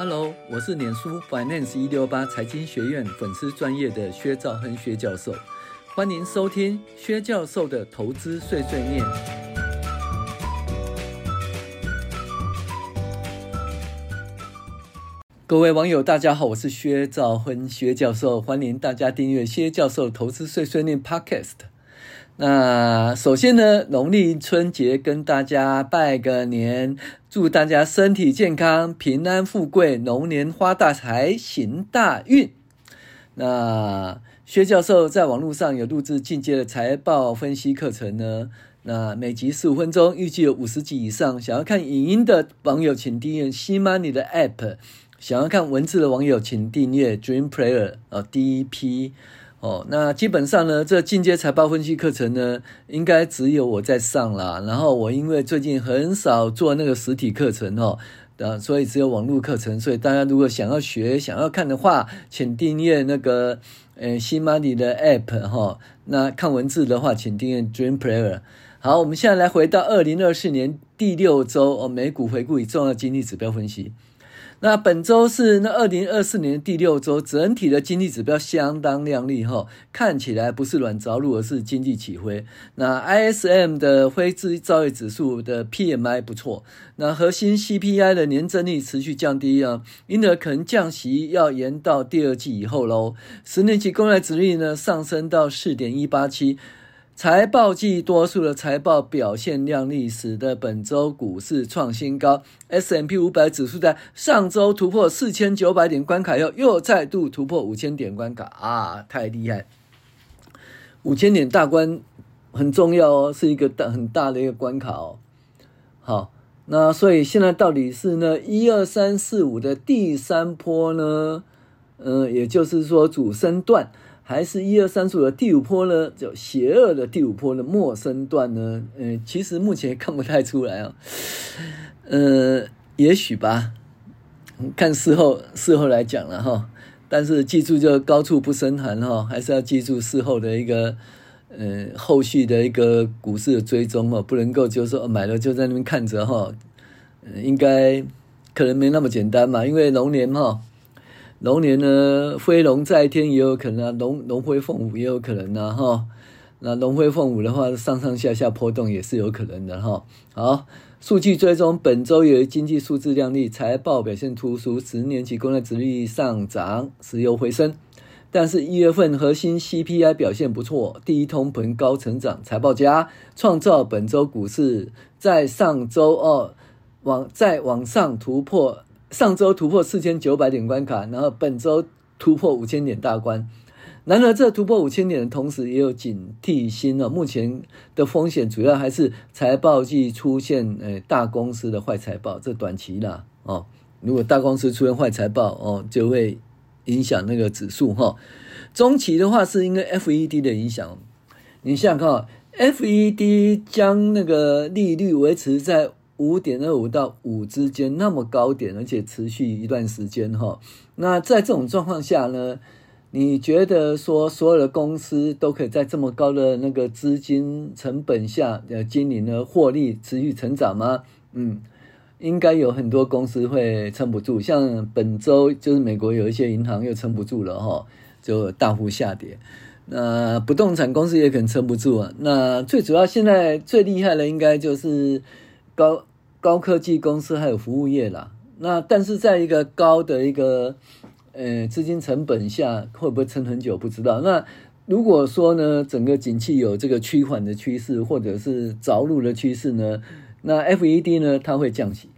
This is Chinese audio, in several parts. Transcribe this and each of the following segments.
Hello，我是脸书 Finance 一六八财经学院粉丝专业的薛兆亨薛教授，欢迎收听薛教授的投资碎碎念。各位网友，大家好，我是薛兆亨薛教授，欢迎大家订阅薛教授投资碎碎念 Podcast。那首先呢，农历春节跟大家拜个年，祝大家身体健康、平安富贵、龙年发大财、行大运。那薛教授在网络上有录制进阶的财报分析课程呢，那每集十五分钟，预计有五十集以上。想要看影音的网友，请订阅西 Money 的 App；想要看文字的网友，请订阅 Dream Player 哦，DP。哦，那基本上呢，这进阶财报分析课程呢，应该只有我在上啦。然后我因为最近很少做那个实体课程哦，呃，所以只有网络课程。所以大家如果想要学、想要看的话，请订阅那个呃新马里的 app 哈、哦。那看文字的话，请订阅 Dream Player。好，我们现在来回到二零二四年第六周哦，美股回顾与重要经济指标分析。那本周是那二零二四年第六周，整体的经济指标相当亮丽哈，看起来不是软着陆，而是经济起飞。那 ISM 的非制造业指数的 PMI 不错，那核心 CPI 的年增率持续降低啊，因而可能降息要延到第二季以后喽。十年期公债殖率呢上升到四点一八七。财报季多数的财报表现亮丽，使得本周股市创新高。S M P 五百指数在上周突破四千九百点关卡后，又再度突破五千点关卡啊，太厉害！五千点大关很重要哦，是一个大很大的一个关卡哦。好，那所以现在到底是呢一二三四五的第三波呢？嗯、也就是说主升段。还是一二三四的第五波呢？就邪恶的第五波的陌生段呢？嗯，其实目前看不太出来啊。呃，也许吧，看事后事后来讲了哈。但是记住，就高处不胜寒哈，还是要记住事后的一个呃后续的一个股市的追踪哈，不能够就是说买了就在那边看着哈。应该可能没那么简单嘛，因为龙年哈。龙年呢，飞龙在天也有可能啊，龙龙飞凤舞也有可能啊，哈。那龙飞凤舞的话，上上下下波动也是有可能的哈。好，数据追踪，本周有经济数字亮丽，财报表现突出，十年期公债殖率上涨，石油回升。但是，一月份核心 CPI 表现不错，第一通膨高成长，财报佳，创造本周股市在上周二往再往上突破。上周突破四千九百点关卡，然后本周突破五千点大关。然而，这突破五千点的同时，也有警惕心哦。目前的风险主要还是财报季出现呃大公司的坏财报，这短期啦哦。如果大公司出现坏财报哦，就会影响那个指数哈。中期的话，是因为 FED 的影响。你想想看，FED 将那个利率维持在。五点二五到五之间那么高点，而且持续一段时间哈。那在这种状况下呢，你觉得说所有的公司都可以在这么高的那个资金成本下呃经营呢获利持续成长吗？嗯，应该有很多公司会撑不住。像本周就是美国有一些银行又撑不住了哈，就大幅下跌。那不动产公司也可能撑不住啊。那最主要现在最厉害的应该就是高。高科技公司还有服务业啦，那但是在一个高的一个呃资金成本下，会不会撑很久不知道。那如果说呢，整个景气有这个趋缓的趋势，或者是着陆的趋势呢，那 FED 呢，它会降息。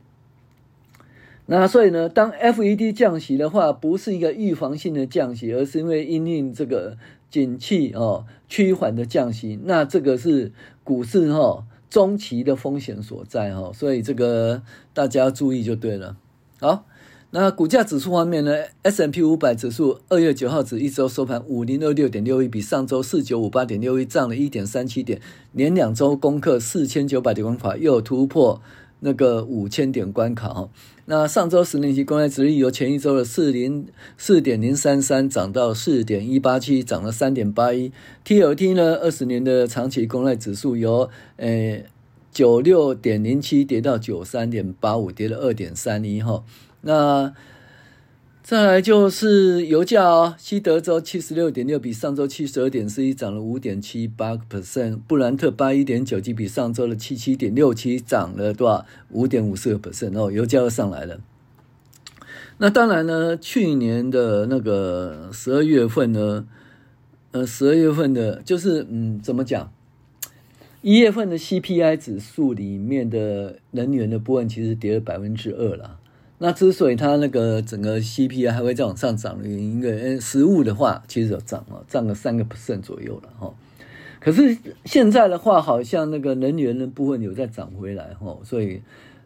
那所以呢，当 FED 降息的话，不是一个预防性的降息，而是因为因应这个景气哦趋缓的降息，那这个是股市哈。哦中期的风险所在哈，所以这个大家注意就对了。好，那股价指数方面呢？S M P 五百指数二月九号指一周收盘五零二六点六一，比上周四九五八点六一涨了一点三七点，连两周攻克四千九百点关卡，又突破那个五千点关卡哈。那上周十年期公债殖利率由前一周的四零四点零三三涨到四点一八七，涨了三点八一。TLT 呢，二十年的长期公债指数由呃九六点零七跌到九三点八五，跌了二点三一哈。那再来就是油价哦，西德州七十六点六，比上周七十二点四一涨了五点七八个 percent，布兰特八一点九几，比上周的七七点六七涨了多少？五点五四个 percent 哦，油价又上来了。那当然呢，去年的那个十二月份呢，呃，十二月份的，就是嗯，怎么讲？一月份的 CPI 指数里面的能源的部分其实跌了百分之二了。那之所以它那个整个 CPI 还会再往上涨的原因，因为食物的话其实有涨哦，涨了三个 percent 左右了哈。可是现在的话，好像那个能源的部分有在涨回来哈，所以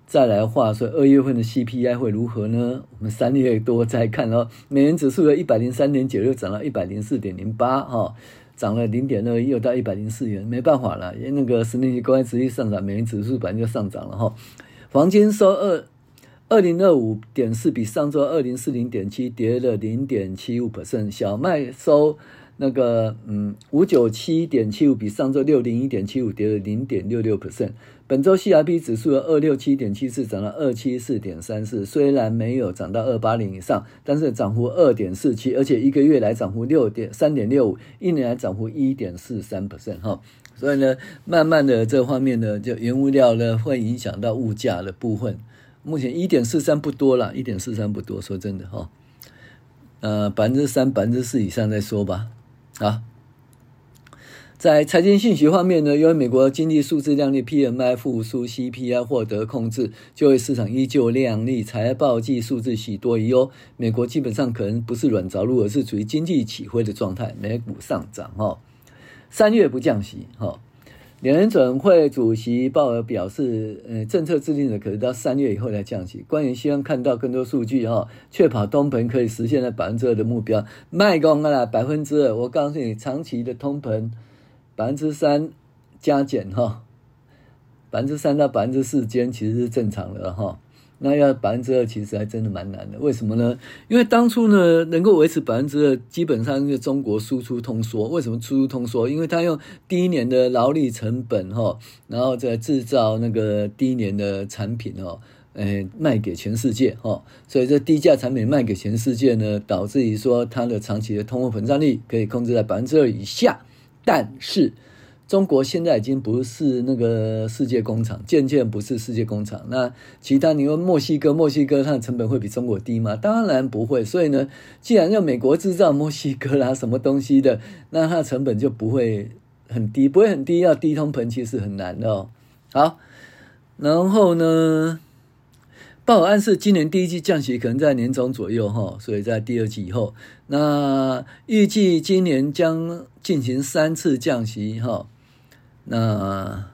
再来的话，所以二月份的 CPI 会如何呢？我们三月多再看哦。美元指数的一百零三点九六涨到一百零四点零八哈，涨了零点二一，又到一百零四元，没办法了，因为那个十年期公债持续上涨，美元指数本来就上涨了哈。黄金收二。二零二五点四比上周二零四零点七跌了零点七五 percent，小麦收那个嗯五九七点七五比上周六零一点七五跌了零点六六 percent。本周 CRB 指数的二六七点七四涨了二七四点三四，虽然没有涨到二八零以上，但是涨幅二点四七，而且一个月来涨幅六点三点六五，一年来涨幅一点四三 percent 哈。所以呢，慢慢的这方面呢，就原物料呢会影响到物价的部分。目前一点四三不多了，一点四三不多，说真的哈，呃，百分之三、百分之四以上再说吧。啊，在财经信息方面呢，因为美国经济数字亮丽，PMI 复苏，CPI 获得控制，就业市场依旧亮丽，财报季数字喜多于优，美国基本上可能不是软着陆，而是处于经济起飞的状态，美股上涨哈，三月不降息哈。联准会主席鲍尔表示，呃，政策制定者可能到三月以后来降息。官员希望看到更多数据哈，确保通膨可以实现那百分之二的目标。卖光了百分之二，我告诉你，长期的通膨百分之三加减哈，百分之三到百分之四间其实是正常的哈。那要百分之二，其实还真的蛮难的。为什么呢？因为当初呢，能够维持百分之二，基本上是中国输出通缩。为什么输出通缩？因为他用第一年的劳力成本哈，然后再制造那个第一年的产品哦，诶，卖给全世界哈。所以这低价产品卖给全世界呢，导致于说它的长期的通货膨胀率可以控制在百分之二以下，但是。中国现在已经不是那个世界工厂，渐渐不是世界工厂。那其他你说墨西哥，墨西哥它的成本会比中国低吗？当然不会。所以呢，既然要美国制造墨西哥啦什么东西的，那它的成本就不会很低，不会很低。要低通膨其实很难的哦。好，然后呢，鲍尔暗示今年第一季降息可能在年中左右哈，所以在第二季以后，那预计今年将进行三次降息哈。那，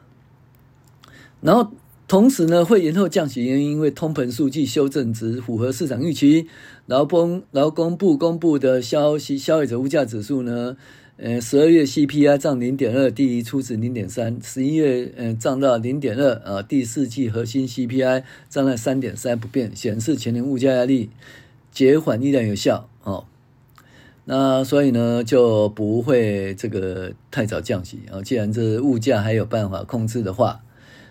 然后同时呢，会延后降息，原因为通膨数据修正值符合市场预期。劳工劳工部公布公布的消息，消费者物价指数呢，呃，十二月 CPI 涨零点二，低于初值零点三。十一月呃涨到零点二啊，第四季核心 CPI 涨了三点三不变，显示全年物价压力减缓依然有效哦。那所以呢，就不会这个太早降息啊。既然这物价还有办法控制的话，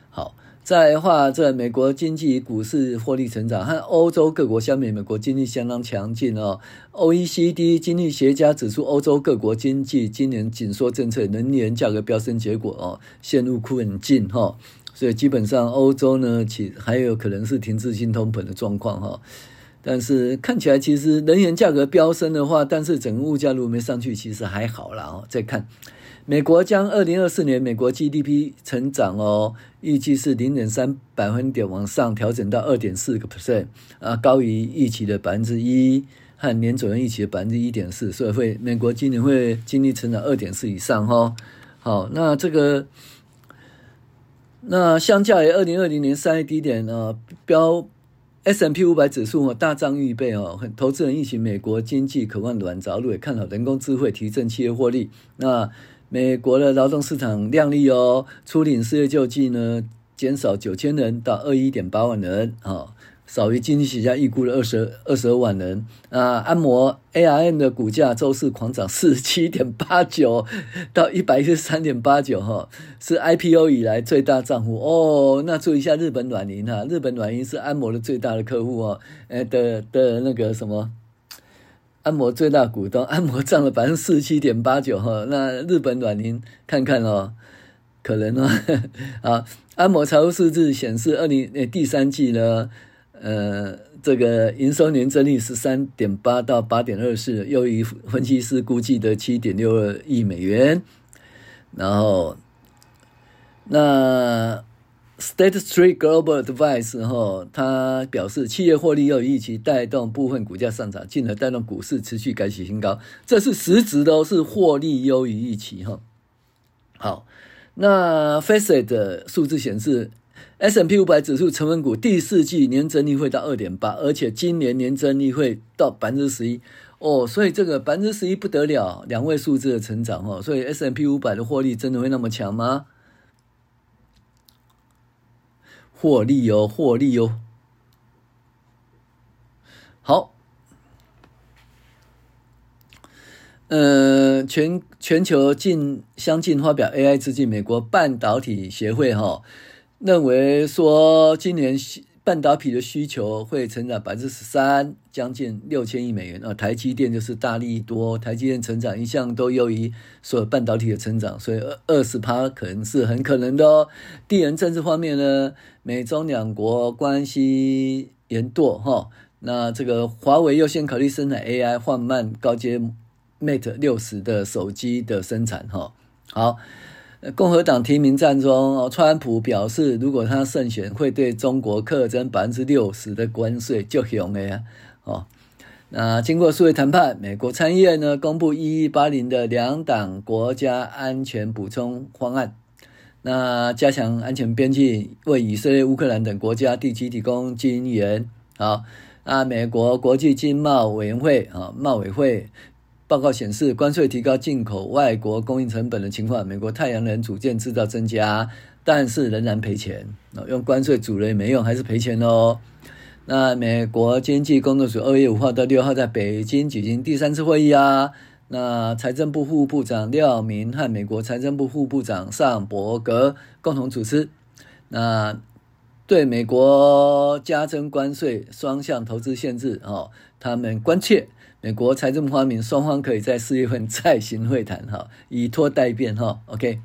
好，再话，这美国经济股市获利成长和欧洲各国相比，美国经济相当强劲哦。OECD 经济学家指出，欧洲各国经济今年紧缩政策、能源价格飙升，结果哦陷入困境哈。所以基本上欧洲呢，其还有可能是停滞性通膨的状况哈。但是看起来，其实能源价格飙升的话，但是整个物价如果没上去，其实还好啦哦。再看美国将二零二四年美国 GDP 成长哦，预计是零点三百分点往上调整到二点四个 percent 啊，高于预期的百分之一和年总预期的百分之一点四，所以会美国今年会经历成长二点四以上哈。好，那这个那相较于二零二零年三月低点呢标。S M P 五百指数大涨预备哦，投资人预期美国经济渴望软着陆，也看好人工智慧提振企业获利。那美国的劳动市场亮丽哦，初领失业救济呢减少九千人到二一点八万人啊。少于经济学家预估的二十二十二万人啊！安摩 ARM 的股价周四狂涨四十七点八九到一百一十三点八九哈，是 IPO 以来最大涨幅哦。那注意一下日本软银哈，日本软银是安摩的最大的客户哦，呃的的那个什么安摩最大股东，安摩占了百分之四十七点八九哈。那日本软银看看哦，可能哦，啊，安摩财务数字显示，二零呃第三季呢，呃，这个营收年增率十三点八到八点二四，优于分析师估计的七点六二亿美元。然后，那。State Street Global Advice 哈，他表示企业获利又预期带动部分股价上涨，进而带动股市持续改写新高。这是实质的，是获利优于预期哈。好，那 Facet 的数字显示，S&P 五百指数成分股第四季年增率会到二点八，而且今年年增率会到百分之十一哦，所以这个百分之十一不得了，两位数字的成长哦，所以 S&P 五百的获利真的会那么强吗？获利哦，获利哦。好，呃，全全球近相近发表 AI 之际，美国半导体协会哈、哦、认为说今年。半导体的需求会成长百分之十三，将近六千亿美元啊！台积电就是大利多，台积电成长一向都优于所有半导体的成长，所以二二十趴可能是很可能的哦。地缘政治方面呢，美中两国关系严堕哈，那这个华为优先考虑生产 AI，放慢高阶 Mate 六十的手机的生产哈。好。共和党提名战中，川普表示，如果他胜选，会对中国课征百分之六十的关税，就凶了呀！哦，那经过数位谈判，美国参议院呢公布一一八零的两党国家安全补充方案，那加强安全边境，为以色列、乌克兰等国家地区提供军援。好，啊，美国国际经贸委员会啊，贸委会。报告显示，关税提高进口外国供应成本的情况，美国太阳能组件制造增加，但是仍然赔钱。用关税组了也没用，还是赔钱哦。那美国经济工作组二月五号到六号在北京举行第三次会议啊。那财政部副部长廖明和美国财政部副部长尚伯格共同主持。那对美国加征关税、双向投资限制哦，他们关切。美国财政部方面，双方可以在四月份再行会谈，哈，以拖待变，哈，OK。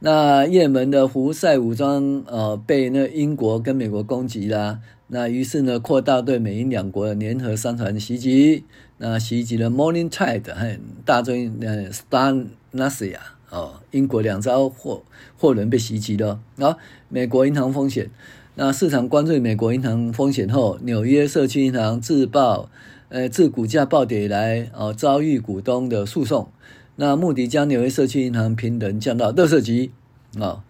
那也门的胡塞武装，呃，被那英国跟美国攻击啦，那于是呢，扩大对美英两国的联合商船袭击，那袭击了 Morning Tide 和大中呃 Star Nasia 哦，英国两艘货货轮被袭击了，然后，美国银行风险，那市场关注美国银行风险后，纽约社区银行自曝。呃，自股价暴跌以来，哦，遭遇股东的诉讼，那穆迪将纽约社区银行评等降到垃圾级，哦，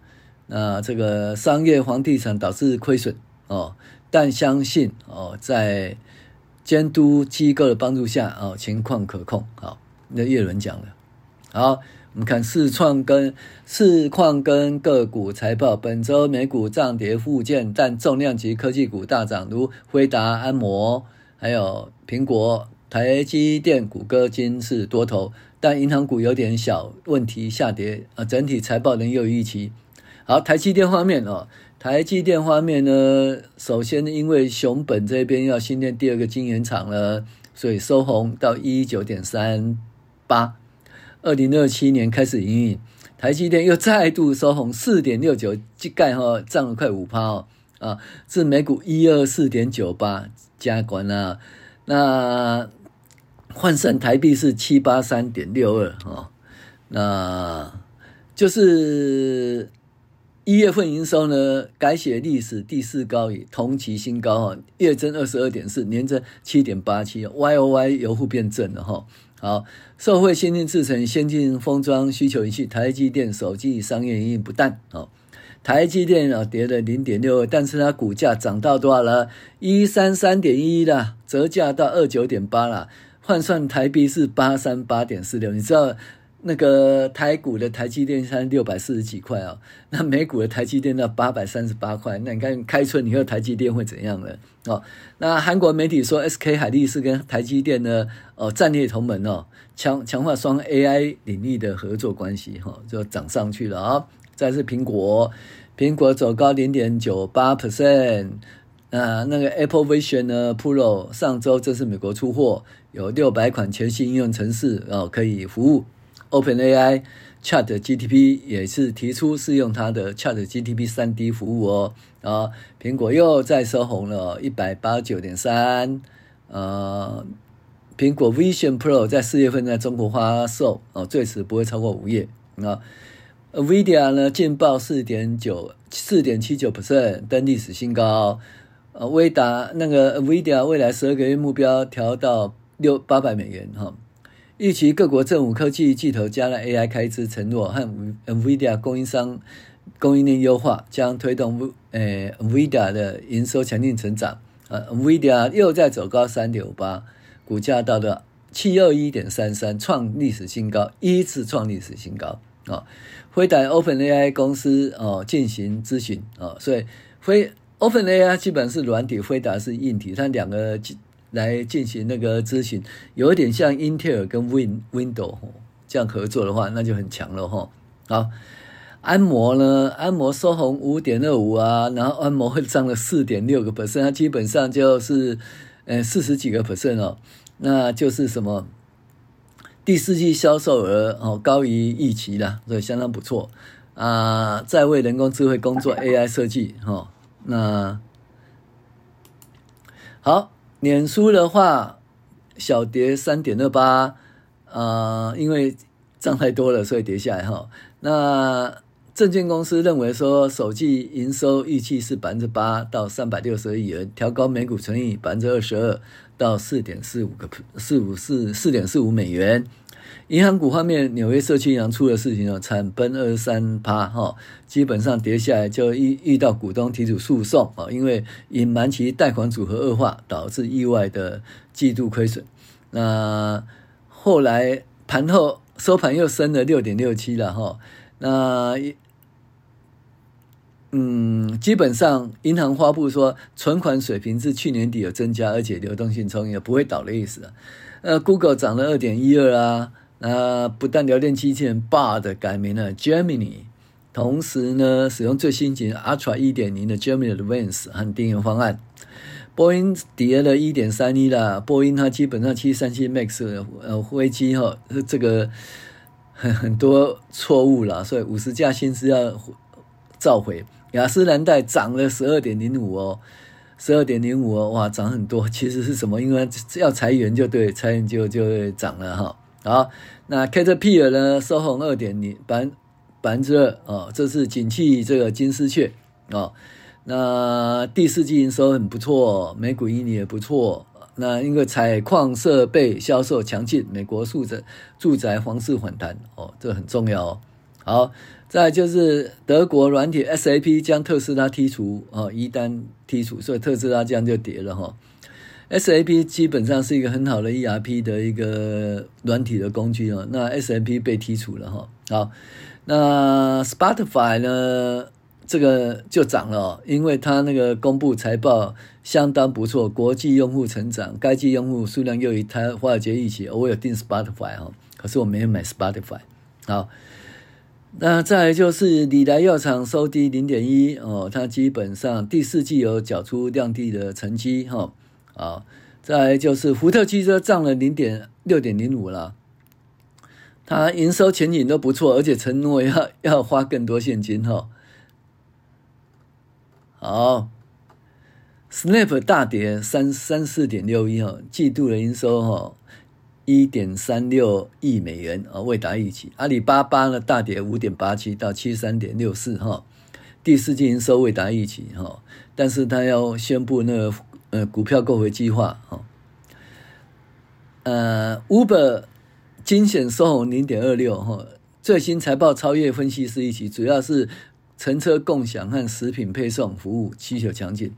那这个商业房地产导致亏损，哦，但相信哦，在监督机构的帮助下，哦，情况可控，好，那叶伦讲了，好，我们看市创跟市况跟个股财报，本周美股涨跌互见，但重量级科技股大涨，如辉达、安摩。还有苹果、台积电、谷歌今是多头，但银行股有点小问题下跌啊。整体财报仍有预期。好，台积电方面哦，台积电方面呢，首先因为熊本这边要新建第二个晶圆厂了，所以收红到一九点三八。二零二七年开始营运，台积电又再度收红四点六九，即盖哈涨了快五趴哦啊，至每股一二四点九八。加管啊，那换算台币是七八三点六二哦，那就是一月份营收呢改写历史第四高，以同期新高啊，月增二十二点四，年增七点八七，Y O Y 由负变正了哈。好，社会先进制程、先进封装需求引起台积电手机商业营运不淡哦。台积电啊跌了零点六二，但是它股价涨到多少了？一三三点一了，折价到二九点八了，换算台币是八三八点四六。你知道那个台股的台积电现在六百四十几块哦，那美股的台积电到八百三十八块，那你看开春以后台积电会怎样呢？哦，那韩国媒体说 SK 海力士跟台积电呢哦战略同盟哦，强强化双 AI 领域的合作关系哈、哦，就涨上去了啊。再是苹果，苹果走高零点九八 percent，啊，那个 Apple Vision 呢 Pro 上周这是美国出货，有六百款全新应用程式哦可以服务。OpenAI Chat GTP 也是提出试用它的 Chat GTP 3D 服务哦。啊，苹果又再收红了，一百八十九点三。呃，苹果 Vision Pro 在四月份在中国发售哦，最迟不会超过五月啊。NVIDIA 呢，劲爆四点九四点七九 percent 登历史新高。呃，威达那个 NVIDIA 未来十二个月目标调到六八百美元哈。预期各国政府科技巨头加了 AI 开支承诺和 NVIDIA 供应商供应链优化，将推动呃 NVIDIA 的营收强劲成长。呃，NVIDIA 又在走高三点五八，股价到了七二一点三三，创历史新高，一次创历史新高啊。辉达 OpenAI 公司哦进行咨询啊，所以辉。OpenAI 基本是软体，辉达是硬体，它两个来进行那个咨询，有一点像英特尔跟 Win Window 这样合作的话，那就很强了哈。好，安谋呢？安谋收红五点二五啊，然后安谋会涨了四点六个 percent，它基本上就是呃四十几个 percent 哦，那就是什么第四季销售额哦高于预期了，所以相当不错啊，在为人工智慧工作 AI 设计哈。那好，脸书的话小跌三点二八，啊，因为涨太多了，所以跌下来哈。那证券公司认为说，首季营收预期是百分之八到三百六十亿元，调高每股存益百分之二十二到四点四五个四五四四点四五美元。银行股方面，纽约社区银行出了事情哦，惨崩二三趴哈，基本上跌下来就遇遇到股东提出诉讼啊，因为隐瞒其贷款组合恶化，导致意外的季度亏损。那后来盘后收盘又升了六点六七了哈，那嗯，基本上银行发布说存款水平是去年底有增加，而且流动性充裕，不会倒的意思。呃，Google 涨了二点一二啊。那不但聊天机器人 Bard 改名了 Gemini，同时呢，使用最新型 Ultra 一点零的 Gemini Advance 和订阅方案。波音跌了一点三一啦，波音它基本上七三七 MAX 呃飞机哈，这个很 很多错误了，所以五十架新是要召回。雅诗兰黛涨了十二点零五哦，十二点零五哦，哇，涨很多。其实是什么？因为要裁员就对，裁员就就会涨了哈。好，那 Caterpillar 呢？收红二点零百百分之二哦，这是景气这个金丝雀哦。那第四季营收很不错，每股盈利也不错。那因为采矿设备销售强劲，美国住宅住宅房市反弹哦，这很重要哦。好，再就是德国软体 SAP 将特斯拉剔除哦，一旦剔除，所以特斯拉这样就跌了哈。SAP 基本上是一个很好的 ERP 的一个软体的工具哦，那 SAP 被剔除了哈。好，那 Spotify 呢，这个就涨了，因为它那个公布财报相当不错，国际用户成长，该季用户数量又与它华尔街一起。我有订 Spotify 哈，可是我没有买 Spotify。好，那再来就是李来药厂收低零点一哦，它基本上第四季有缴出亮丽的成绩哈。啊，再来就是福特汽车涨了零点六点零五了，它营收前景都不错，而且承诺要要花更多现金哈。好，Snap 大跌三三四点六一哈，季度的营收哈一点三六亿美元啊，未达预期。阿里巴巴呢大跌五点八七到七三点六四哈，第四季营收未达预期哈，但是他要宣布那个。呃，股票购回计划哈，呃，Uber 惊险收红零点二六哈，最新财报超越分析师预期，主要是乘车共享和食品配送服务需求强劲。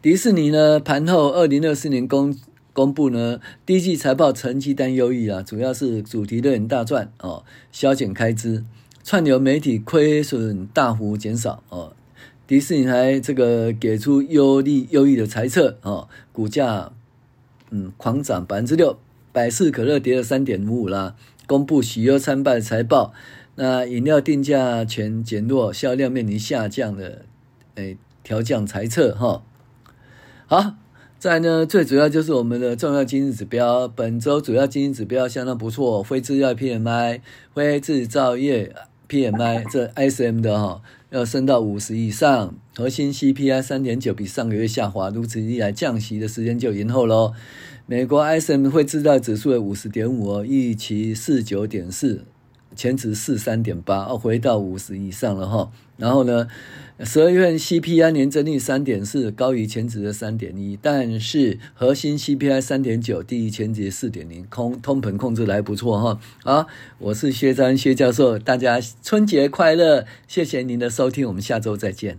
迪士尼呢，盘后二零二四年公公布呢，第一季财报成绩单优异啊，主要是主题乐园大赚哦，削减开支，串流媒体亏损大幅减少哦。迪士尼还这个给出优利优异的财测哦，股价嗯狂涨百分之六，百事可乐跌了三点五五啦，公布喜忧参半财报，那饮料定价权减弱，销量面临下降的诶调降财测哈。好，再呢，最主要就是我们的重要经济指标，本周主要经济指标相当不错，非制药 PMI、非制造业 PMI 这 SM 的哈，要升到五十以上，核心 CPI 三点九比上个月下滑，如此一来降息的时间就延后喽。美国 ISM 非制造指数为五十点五哦，预期四九点四。前值四三点八，哦，回到五十以上了哈。然后呢，十二月份 CPI 年增率三点四，高于前值的三点一，但是核心 CPI 三点九，低于前值四点零，通通膨控制的还不错哈。啊，我是薛章薛教授，大家春节快乐，谢谢您的收听，我们下周再见。